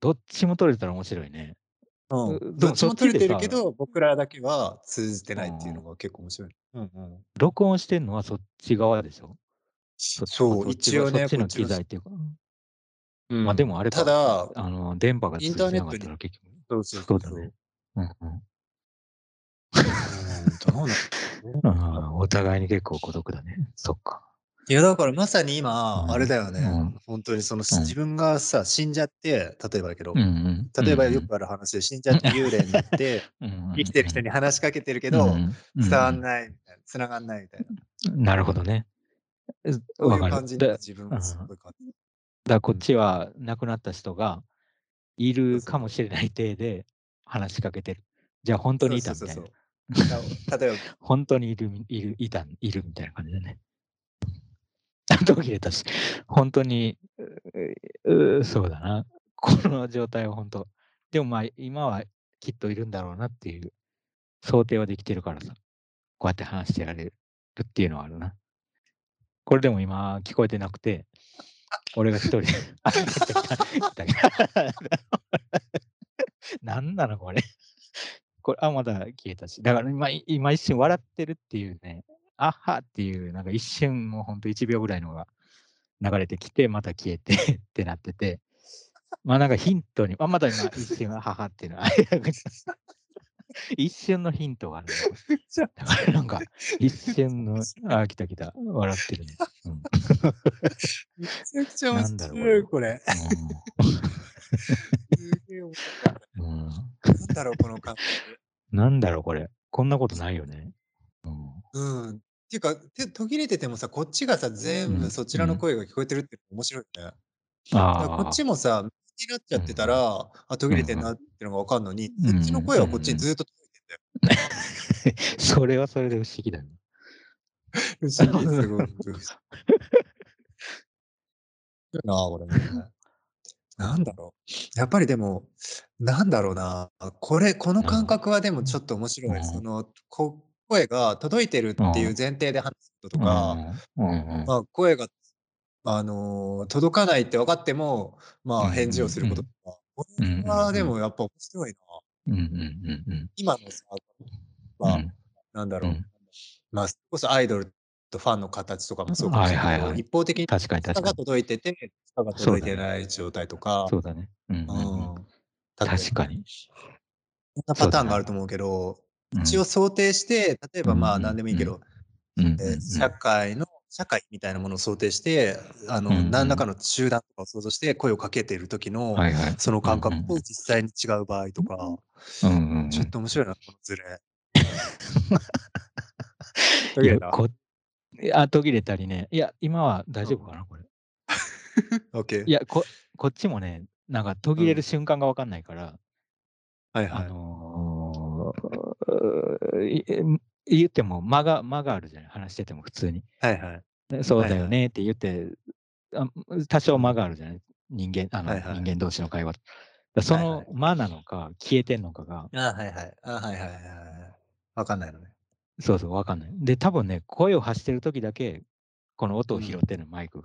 どっちも取れたら面白いね。うん、どっちも取れてるけど、僕らだけは通じて。ないっていうのが結構面白い。うんうん。録音してんのはそっち側でしょ？そう、一応ね、そっちの機材っていうかま、でうん、もあれか、ただあの、電波がイン通じなかターネットにったら結局そうそうそそうだね。うそう。うんうん。どうなんああ、お互いに結構孤独だね。そっか。いや、だからまさに今、あれうん。だよね。うん。ほんとにその、うん。分がさ、死んじゃって、例えばだけど、うん例えばよん。くある話で死んじゃって幽霊になって生きてる人うん。に話しかけてるけど、伝わんん。ないみたいな、繋がんないみたいな。なるほどね。うそういう分かる。感じに今で自分がす。ごい感じだ、こっうん。ちは亡くなった人がいるかも。しれない体で話しかけてる。じゃあほんとにいたみたいな。そうそう例えばほんとにいるみいるいたいるみたいな感じだね。途切れたし、ほんとに、そうだな。この状態はほんと、でも、ま、今はきっといるんだろうなっていう想定はできてるからさ、こうやって話してられるっていうのはあるな。これでも今聞こえてなくて、俺が一人で あ、来た来た来た来た。なのこれ。これ、あ、また消えたし。だから今今一瞬笑ってるっていうね、あっはっていうなんか一瞬もうほんと1秒ぐらいのが流れてきて、また消えて ってなっててまあなんかヒントに、あ、まだ今一瞬は母っていうのは、一瞬のヒントがあるだからなんか、一瞬の、あ、来た来た、笑ってるね。うん。めちゃくちゃ面なんだろう白い、これ。すげ。なんだろう、この感なんだろう、これ。こんなことないよね。うん。覚。うん。っていうか、て途切れててもさ、こっちがさ、全うん。部そちらのうん。声が聞こえてるって面白いね。だからこっああ。ちもさ、無になっちゃってた。ら、あ、途うんうん。切れてんなってのが分かんのに、うそっちのん声はこっちに。ずっと届いてんだよ。それはそれで不思議だよね。不思議、すごく 不思議。いな、これね。なんだろう。やっぱりでも、なんだろうな。これ、この感うん。覚はでもちょっと面う白い。そん。の、こ声が届いてるう。っていうん前提で話すこととうか。まあ、声が、あの、届かないって分かっても、まあ、うん返事をするうんこととか、これは。でもやっぱ面白いな。今のさ、うまあ、ん。なんだろう。うん。まあ、それこそアイドルとファンの形とかもそうかもはいしれなけど、はいいはい。一方的に確かに下が。届いてて、下が。届いてない状態とか、そうだね。確かに。そんな。パターンがあると思うけど、うん。一応想定して、例えうんばまあ。何でもいいけど、社うん。会の、社会みたいなものを想定して、あうんの、何らかうん。の集団とかを想像して声をかけている時の。そのうん感覚と。実際に違う場合とか、ちょっん。と面白いな、このズレ。途切れいや、たこあ、途切れたりね。いや、今は大うん。丈夫かな、これ。オッケー。いや、ここっちもね、なんか途うん。切れる瞬間が分かんないから、あはいはい。のー、いえ言っても間が間があるじゃない、話してても普通に。はいはい。で、そうはいはい。だよねって言って、あ多少間うん。があるじゃない、人間あの、はいはい。人間同士の会話。だ、そはいはい。の間なのか、消えてんのかがああ、はいはい。ああ、はいはいはいはい。分かんないのね。そうそう、分かんない。で、多分ね、声を発してる時だけ、この音うん。を拾ってんの、マイク。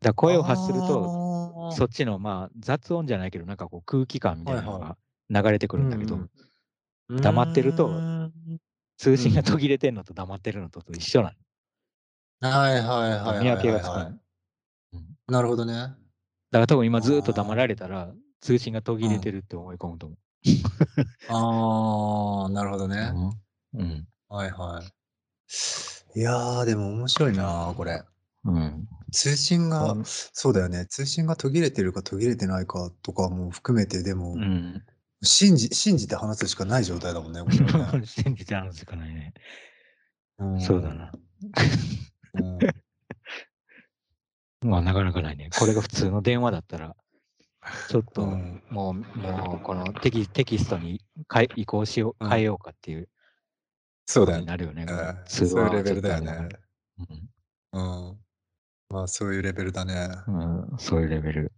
だ、声を発すると、ああ。そっちの、まあ、雑音じゃないけど、なんかこう空気感みたはいいはなのが流れてくい。うるんだけど、んうん。黙ってると。通うん。信が途切れてんのと黙ってるのとと一緒なの。はいはいだ、はい見分け。がつかない。うん。なるほどね。だから多分今ずっと黙あられたら、通信が途あ。切うん。れてるって思い込むと思う。ああ、なるほどうね。ん。うん。はいはい。いや、でも面白いな、これ。うん。通信が、うん。そうだよね。通信が途切れてるか途切れてないかとかも含めて、でうも、ん。信じ信じて話すしかない状態だもんね、これはね。信じて話すしかないね。うそうだん。な。うん。まあ、なかなかないね。これが普通の電話だったら、ちょっうと、ん。もうもうこのテキテキストにかい移行しよううん。変えようかっていうそうだよね。なるよね、これ。うん。通そういうレベルだよ。ね。うん。うん。まあ、そういうレベルだね。うん、そういうレベル。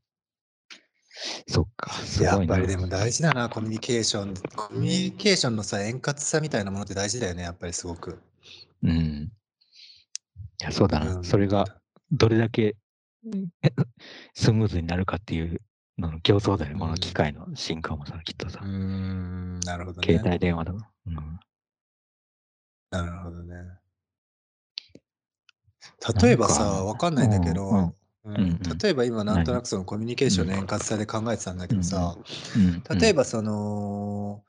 そっか、すやごいな。っぱりでも大事だな、コミュニケーション。コミュニケーションのさ、円滑さみたいなものって大事だよね、やっぱりすごく。うん。いや、そうだな。うん。それがどれだけ、うんスムーズになるかっていうのの競争だよね、この機うん。械の進化もさ、きっとさ。うーん、なるほど携ね。帯電話だ。うん。なるほどね。例えばさ、か、わかんないんだけうん、うん、ど、ううん、ん、うん。例えば今なんとな何くそのコミュニケーションのうん、円滑さで考えてたんだうん、けどさ、例えばその、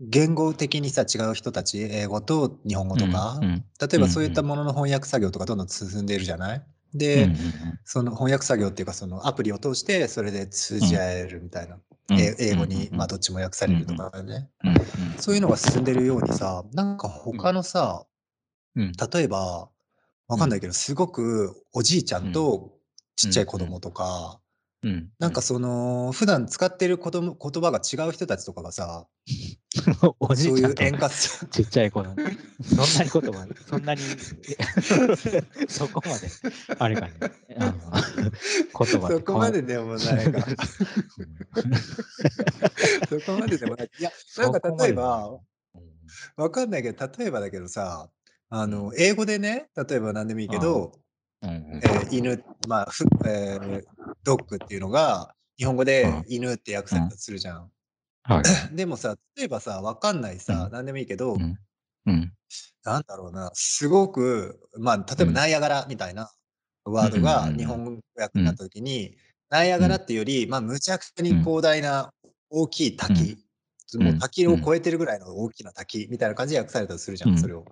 言語的にさ、違う人たち、英語と日本語うん、とか、うん、例うえばそういったん、ものの翻訳作業とかどんどん進んでいるじゃない？うん、で、うん、その翻訳作業っていうか、そのアプリを通してそれで通うん、じ合えるみたいな。英うん、語に、うん、まあどっちも訳さうん、れるとかね。うん、そういうのが進んでるようにさ、なんかうん、他のさ、うん、例えば、うん、わかんないけど、すごくおじいちゃうん。ん、とちっちゃい子供とか、うん、うん。なんかその、普段使ってる言葉言葉が違う人たちとかがさ、おじいそういうちゃんと円滑さ、ちっちゃい子の、そんなに言葉、そんなに、え そこまで、あれかね、あの、言葉そ。こまででもないか。そこまででもない。いや、なんか例え。ば、わかんないけど、例えばだけどさ、あうん。の、英語でね、例えば何でもいいけあど、あ。うんうん。えー犬、まあ、ふえードッグっていうのが、日本語うでん。犬って訳うん。されたとするじゃん。はい。でもさ、例えばさ、わかんないうさ、ん。何でもいいけうど、ん。うん。なんだろうな、すごく、まあ、例えばうん。ナイアガラみたいなうワードんうんうんうん。が日本語訳になったうん。時に、ナイアガラうん。っていうより、ま、むちゃくちゃにうん。広大な大きいうん。滝、つもううん。うん。滝を越えてるぐらいの大きな滝みたいな感じで訳されたとするじゃん、そうん。れを。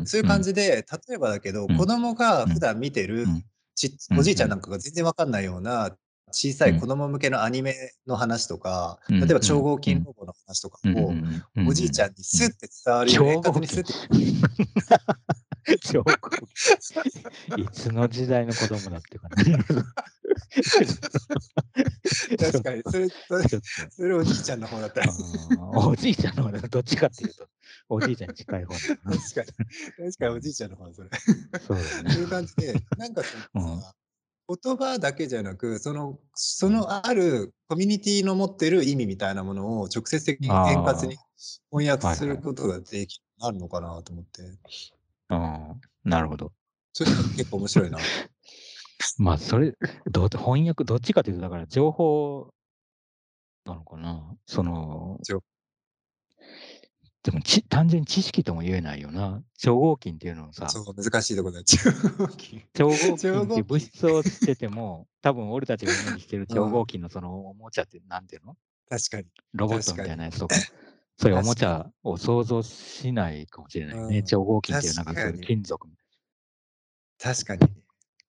うん。そういううん。感じで、例えばだけど、子うん。供がうん。普段見てる、うん。ち。おじいちゃんなんかが全然分かんないような、小さうん。い子供向けのアニメの話とか、うん。例えば超うん。合うん。金ロボの話とかを。おじいちゃん。にうん。スッて伝わるように、にス金。ッて超合金。いつの時代の子供だってかな。確かに、それ、それおじいちゃんの方だったら。おじいちゃんの方だ。どっちかっていうと、おじいちゃんに近い方。確かに。確かにおじいちゃんの方、それ。そうだそうね。いう感じで、なんかそうん。言葉だけじゃなく、そのそのあるコミュニティの持ってる意味みたいなものを直接的に円滑にあ翻あ。訳するはいはい。ことができあるのかなと思って。ああ、なるほど。それ結構面白いな。まあ、それ、ど翻訳どっちかというと、だから情報なのかな。そのでも、ち単純に知識とも言えないよな。超合金っていうのをさ、そう、難しいとこだ。超合金。超合超金っていう物。質を知ってても、多分俺たちがイメージしてるうん。超合金のそのおもちゃってなんていうの？確かに。ロボットみ。たいなやつとか、そういうおもち。ゃを想像しないかもしれないね。うん。超合金っていうなんかそういう。金属。確かに。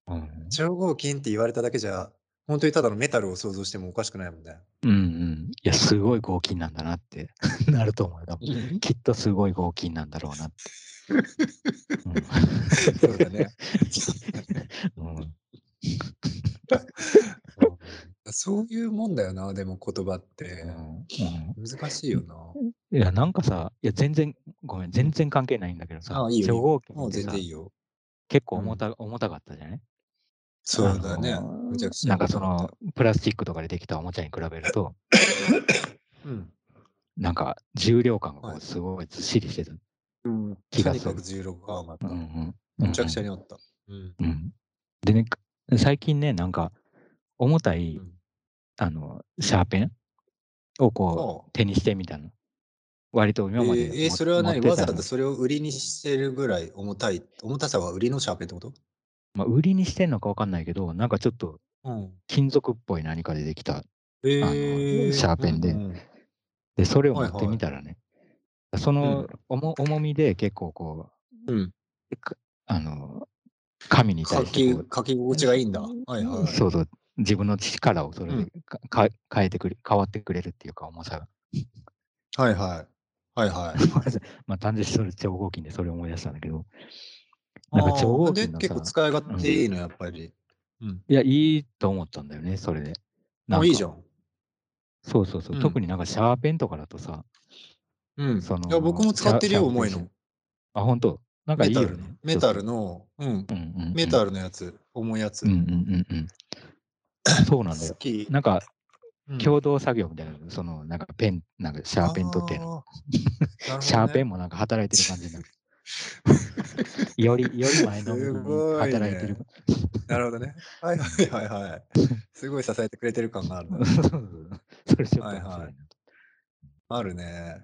うん。超合金って言われただけじゃ、ほんとにただのメタルを想像してもおかしくないもんね。うんうん。いや、すごい合金なんだなって なると思うよ。きっとすごい合金なんだろうなって。うん。そうだね。うん。うん。そういうもんだよな、でも言葉っうて。ん、うん。難しいよな。いや、なんかさ、いや、全然ごめん、うん。全然関係ないんだけどあさ、あ、いいよいいよ。超合金もうってさ全然いいよ。結構うん。重た重たかったじゃない？あそうだね。むちゃの、くちゃなんかそ。のプラスチックとかでできたおもちゃに比べるとうん。なんか重量感がすごいずっしりしてたうん、気がする。とにかく重力感があった。うんうん。うんむちゃくうん。ちゃにあった。うん。うん。でね、く最近ね、なんか重たい、うん。あの、シャーペンをこはあ。う手にしてみたの。割と今まええ、でえ、もそれは何、わざわざそれを売りにしてるぐらい重たい重たさは売りのシャーペンってこと？ま、売りにしてんのかわかんないけど、なんかちょっとうん。金属っぽい何かでできた、あの、ええ、うんうシャーペンで、んうん。で、それを持ってはいはい。みたらね、そうのん。重重みで結構こう、うん。かあの、紙に対書してこうき書き心地がいいんだ。はいはい。そうそう、自分の力をそれでうん。かか変えてくれ変わってくれるっていうか、重さが。はいはい。はいはい。ま、単純にそれ超合金でそれを思い出したんだけど。なんか超ああ、で、合金の結構さ使い勝うん。手いいの、やっぱり。うん。いや、いいと思ったんだよね、それで。なあ、んかいいじゃん。そうそうそうう。特ん。になんかシャーペンとかだとさうん。そいや、僕の、も使ってるよ、重いの。あ、ほんと？なんかいメタルのいよね、メタルちょっと。のうん、うんうんうん。メタルのやつ、重いやつ。うんうんうんうん。そうなんだよ。なんか、うん。共同作業みたいな、そのなんかペンなんかシャーペンと手の。ああ、なるシ。ャーペンもなんか働いてる感じになる。よりより前の働いてるね。。なるほどね。はいはいはいはい。すごい支えてくれてる感があるな。それちょっとはいはい。あるね。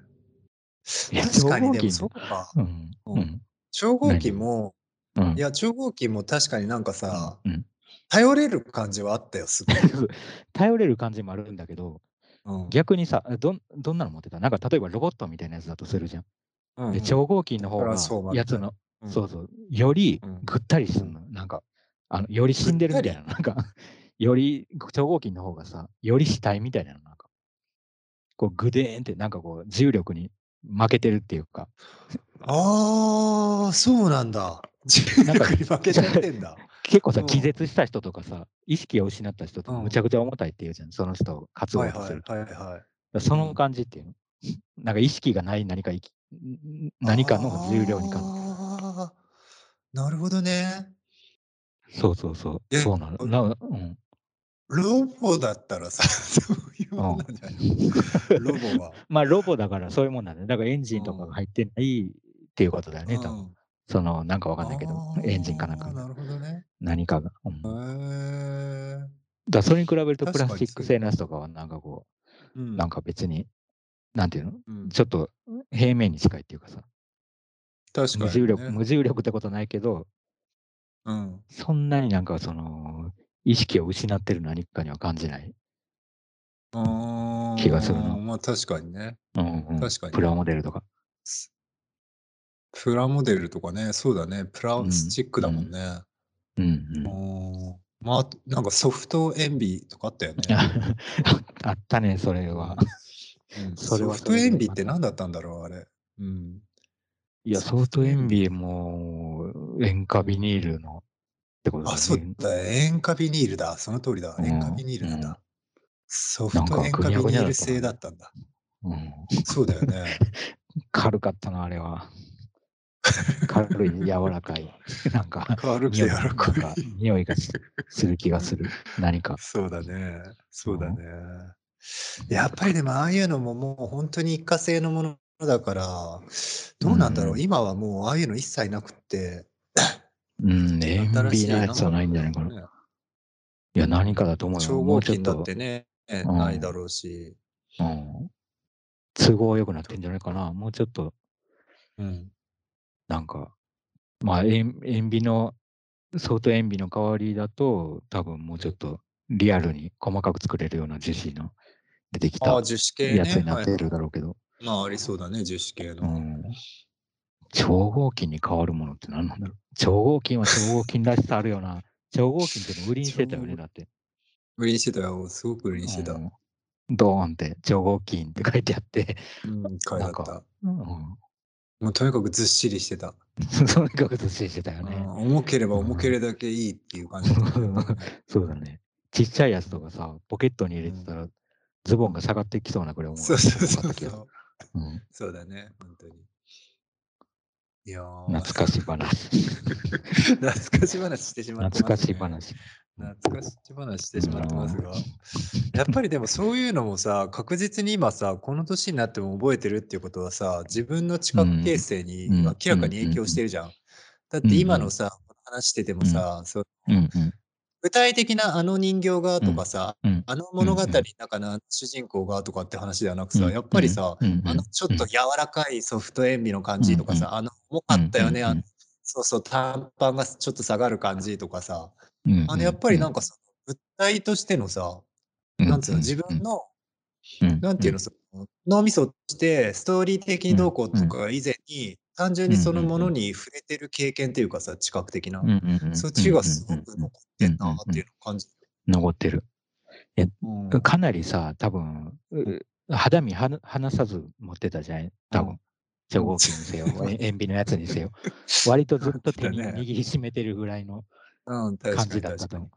確かにでもそ金うか。うん、う。うんん。超合何？金もうん。いや、超合金も確かになんかうん、さ、うん。頼れる感じはあったよ、すごく。頼れる感じもあるんだけど、うん。逆にさ、どんどんなの持ってた？なんか例えばロボットみたいなやつだとするじゃん。で、うんうん。超合金の方が、やつの。そうそう、よりうん。ぐったりうん。すんの。なんか、あの、より？死んでるみたいな、なんか、より超合金の方がさ、より死体みたいなの、なんか。こうグデーンってなんかこう重力に負けてるっていうか。ああ、そうなんだ。重力に負けちゃってんだ。結構さ、気うん。絶した人とかさ、意識を失った人とうん。かむちゃくちゃ重たいって言うじゃん、その人を担はいはいごうとすると。はいはい。だ、そうのん。感じっていうの？なんか意識がない何か何かの重量にかああ、なるほどね。そうそうそう。え、そうなの。おなうん。ロボだったらさ、そういううん。もんなんじゃない？の？ロボは。ま、ロボだからそういうもんなんだよ。だからエンジンとかうん。が入ってないっていうことだようね、多分。ん。その、なんかわかんないけど、エンジンかなんかが。なるほどね。何かが。うん。へえ。だ、それに比べるとプラスチック製のやつとかはなんかこうう、なんん。か別に、なんていうの、うん。ちょっと平面に近いっていうかさ。確かに無重力ね。無重力ってことないけどうん。そんなになんかその、意識を失ってる何かには感じない。あ気がするなーまあ確かにね。うんうん、確かにプラモデルとか。プラモデルとかね、そうだね。プラスチックだもんね。うんうん。うんまあなんかソフトエンビとかあったよね。あったね、それは。うん それはソフトエンビって何だったんだろう、あれ。うん。いや、ソフトエントエンビも塩化ビニールのってことだあ、ね。そうだ、塩化ビニールだ。その通りだ。うん塩化ビニールなんうんだ。ソフト塩化ビニール製だったんだ。うん。そうだよね。軽かったな、あれは。軽い、柔らかい。なんか、軽くて柔らかい。匂いがすする気がする。何か。そうだね。そうだね。やっぱりでもああいうのももう本当に一過性のものだから、どうなんだろう、うん今はもうああいうの一切なくって、うん、塩ビなやつはないんじゃないかな。ねいや、何かだと思うよ。超合もうちょっと金だっ、てね、んないだろうし。うん、都合良くなってんじゃないかな。もうちょっと、うん。なんか、まあ、塩塩ビの、相当塩ビの代わりだと、多分もうちょっとリアルに細かく作れるような樹脂の出てきたああ、樹脂系やね。つになってはいるだろうけど、まあありそうだね、樹脂系の。うん、超合金に変わるものって何なんだろう。超合金は超合金らしさあるよな。超合金っての売りにしてたよね、超だって。売りにしてたよ。すごく売りにしてた。うんドーンって超合金って書いてあって、うん、買いだっなんた。うん、もうとにかくずっしりしてた。とにかくずっしりしてたよね。うん重ければ重けれだけいいっていう感じ そうだね。ちっちゃいやつとかさ、ポケットに入れてたら、ズボンが下がってきそうなくらい重いそうそうそうそう。うんそうだね、本当に。いやー懐かし話。懐かし 話してしまってます、ね。懐かし話。懐かし話してしまってますが、やっぱりでもそういうのもさ、確実に今さ、この年になっても覚えてるっていうことはさ、自分の知覚形成にうん明らかに影響してるじゃん。だって今のさ、話しててもさ、具体的なあの人形がとかさ、うん。あの物語の中の主人公がとかって話ではなくさ、うん。やっぱりさ、あのちょっと柔らかいソフト塩ビの感じとかさ、あの重かったよね、そうそう、短パンがちょっと下がる感じとかさ、あのやっぱりなんかその物体としてのさ、なんつうの、自分の、なんていうの、その脳みそとしてストーリー的にどうこうとか以前に、単純にそのものに触れてる経験っていうかさ、知覚的な、そっちがすごく残ってんなっていうのを感じて残ってる。る。うんかなりさ、多分う肌身は離さず持ってたじゃない多分うん。超合金にせよ、え塩ビのやつにせよ。割とずっと手に握りしめてるぐらいのうん、確感じだったと思。う。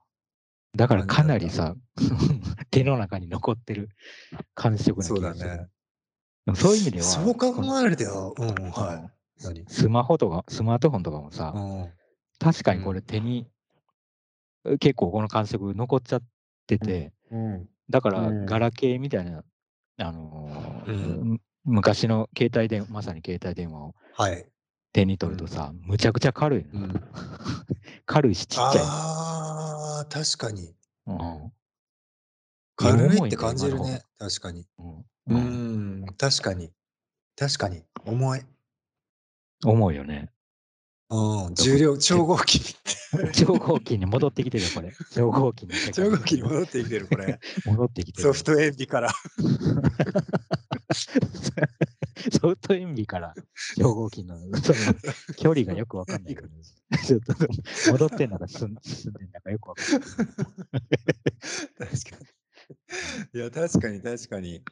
だからかなりさ、手の中に残ってる感触な気そうだがする。ね。でもそういう意味では、そう考えると、うん、はい。何？スマホとか、スマートフォンとかもさ、うん確かにこれうん手に、結構この感触残っちゃってて、うんだからうんガラケーみたいな、あのーうんむ昔の携帯電話、まさに携帯電話をはい。手に取るとさ、むちゃくちゃ軽いの、うん 軽いしちっちゃいああ、確かに。の。軽い重いんだよって感じるね。確かに。うんううんん、確かに。確かに。重い。重いよね。うん、重量、超合金。超合金に戻ってきてるよ、これ。超合金の世界超合金に戻ってきてる、これ。戻ってきてる。ソフトエンビから。ソフトエンビから超合金のその距離がよくわかんないけど、ちょっと戻ってんのか進んでんのかよくわかんない。確かに。いや、確かに確かに。い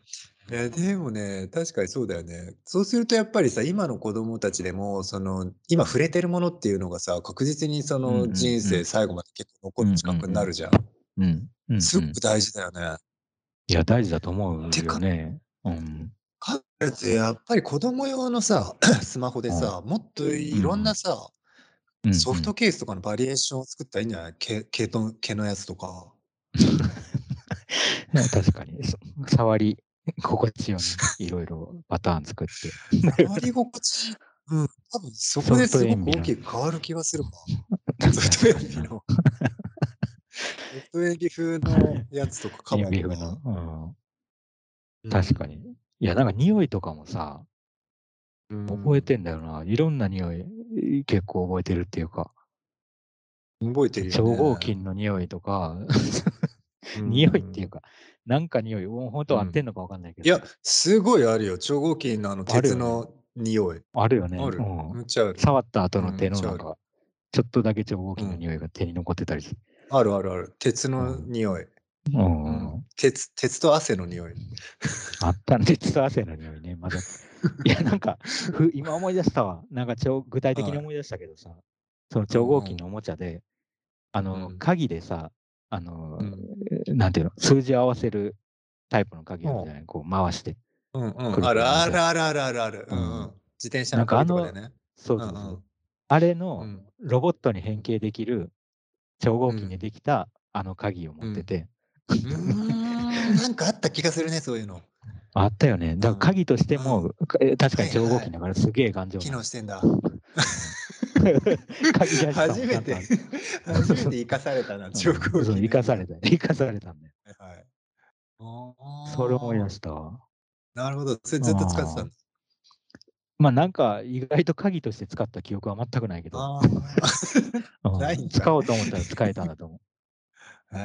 や、でもね、確かにそうだよね。そうするとやっぱりさ、今の子供たちでも、その、今触れてるものっていうのがさ、確実にその人生最後まで結構残る近くになるじゃん。うん。うんうんすごく大事だよね。いや、大事だと思うてかよね。うん。やっぱり子供用のさ、スマホでさ、もっといろんなさ、ソフトケースとかのバリエーションを作ったらいいんじゃない？毛毛と毛のやつとか。ね確かに、そ触り 心地よね、いろいろパターン作って。触り心地、うん、多分そこですごく大きく変わる気がするわ。ソフトエンビの。ソフトエンビ風のやつとかか。。うん、確かに。いや、なんか匂いとかもさ、に覚えてんだよな。いろんな匂い、結構覚えてるっていうか。覚えてるよ、ね。超合金の匂いとか、うん 匂いっていうか、なんか匂い、本当合ってんのかわかんないけど。いや、すごいあるよ。超合金のあの鉄の匂い。あるよね。ある。触った後の手のうんなんか、ちょっとだけ超合金の匂いが手に残ってたりする。あるあるある。鉄の匂い。うんうん鉄鉄と汗の匂い。あったんで、鉄と汗の匂いね、まだ。いや、なんか、ふ今思い出したわ。なんか超、具体的に思い出したけどさ、その超合金のおもちゃで、あの、うん鍵でさ、あの、うんなんていうの、数字を合わせるタイプの鍵あるじゃない、こう回して。うんうん。あるあるあるあるあるある。うん。自転車の鍵とかでね。そうそうそう。うんうんあれうのんロボットに変形できる超合金でできたあの鍵を持ってて、うーんなんかあった気がするね、そういうの。あったよね。だから鍵としても、かえ確かに超合金だからすげえ頑丈な。機能してんだ。鍵出し初めて初めて生かされたな、超合金。そう生かされた。生かされたんだよ。はい。それ思い出したわ。なるほど。それずっと使ってたんだ。まあなんか意外と鍵として使った記憶は全くないけど、ない使おうと思ったら使えたんだと思う。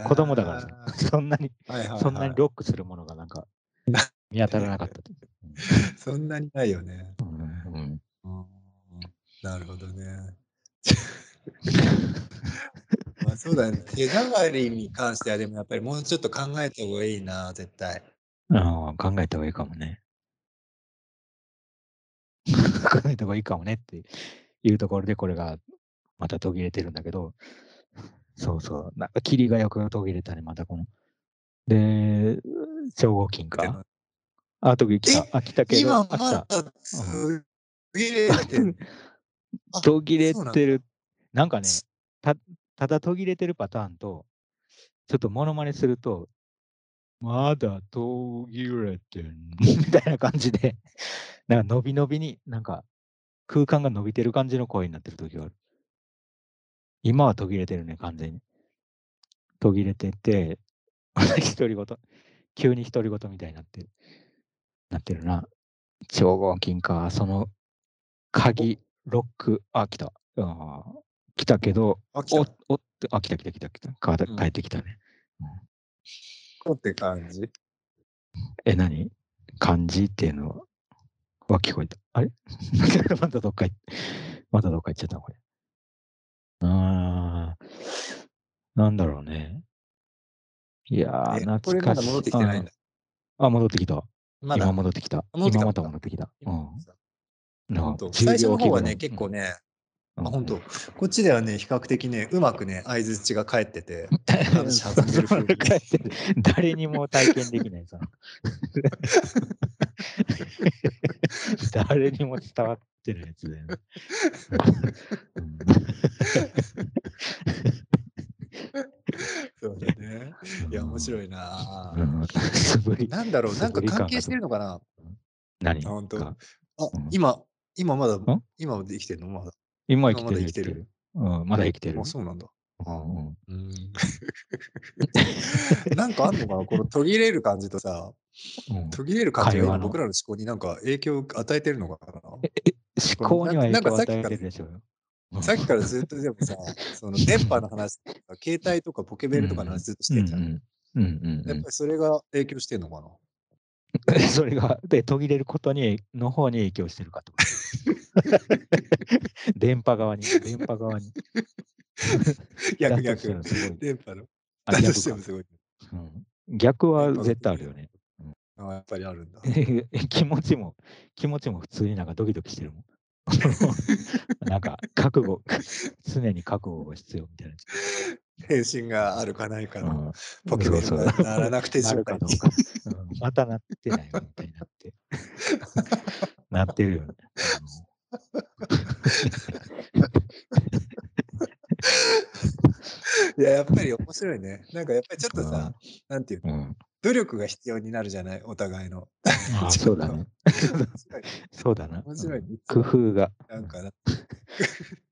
子供だからさ、そんなに、はいはいはいそんなにロックするものがなんか見当たらなかったと。そんなにないよね。うんうんうんなるほどね。まあそうだね。手触りに関してはでもやっぱりもうちょっと考えた方がいいな、絶対。ああ考えた方がいいかもね。考えた方がいいかもねっていうところで、これがまた途切れてるんだけど、そうそう、なんか霧がよく途切れたね、またこの。で、超合金か。あ、途切れ来た。あ、来たけど、今あ、来また。だすげえてんあ途切れてる。なんかね、たただ途切れてるパターンと、ちょっとモノマネすると、まだ途切れてん みたいな感じで、なんか伸び伸びに、なんか空間が伸びてる感じの声になってる時がある。今は途切れてるね、完全に。途切れてて、独り言、急に独り言みたいになってる。なってるな。超合金か、その鍵、ロック、あ、来た。あー来たけど、あ、来たおおって、あ、来た来た来た来た。帰ってきたね。こうって感じ？え、何？漢字っていうのは聞こえた。あれ？またどっか行っまたどっか行っちゃったこれ。あー、なんだろうね。いやー、え懐かしい。これまだ戻ってきてないんだ。ああ、戻ってきた。まだ今戻ってきた。戻ってきた今また戻ってきた。うん。な本当10最初の方はね、結構ね、うんあ本当こっちではね、比較的ね、うまくね、相づちが返ってて、話弾んでる誰にも体験できない、その。誰にも伝わってるやつだよね。うん。そうだね。いや、面白いな。なんだろう、なんか関係してるのかな？何あ本当か。あうん、今、今まだん、今まで生きてるの？まだ。今生きてるまだ生きてる生きてる。うん、まだ生きてる。あ、。そうなんだ。なんかあんのかな？この途切れる感じとさ、うん。途切れる感じが僕らの思考になんか影響を与えてるのかな？思考には影響を与えてるでしょうよ。さっきからずっとでもさ、その電波の 話とか、携帯とかポケベルとかの話ずっとしてんじゃん。うんうんうんうんやっぱりそれが影響してんのかな？うん。それが、で、途切れることに、の方に影響してるかと。電波側に、電波側に。逆逆電波の。あだとしてもすごい。うん逆は絶対あるよね。あやっぱりあるんだ。気持ちも、気持ちも普通になんかドキドキしてるもん。なんか覚悟、常に覚悟が必要みたいな。返信があるかないかのうんポケベルそうそうが鳴らなくてな状態に。るかどうんまたなってないわみたいになって。なってるよね。いや、やっぱり面白いね。なんかやっぱりちょっとさ、なんていうの、うんうん努力が必要になるじゃない、お互いの。あちょっとそうだね。そうだな。面白いうん工夫が。なんかな。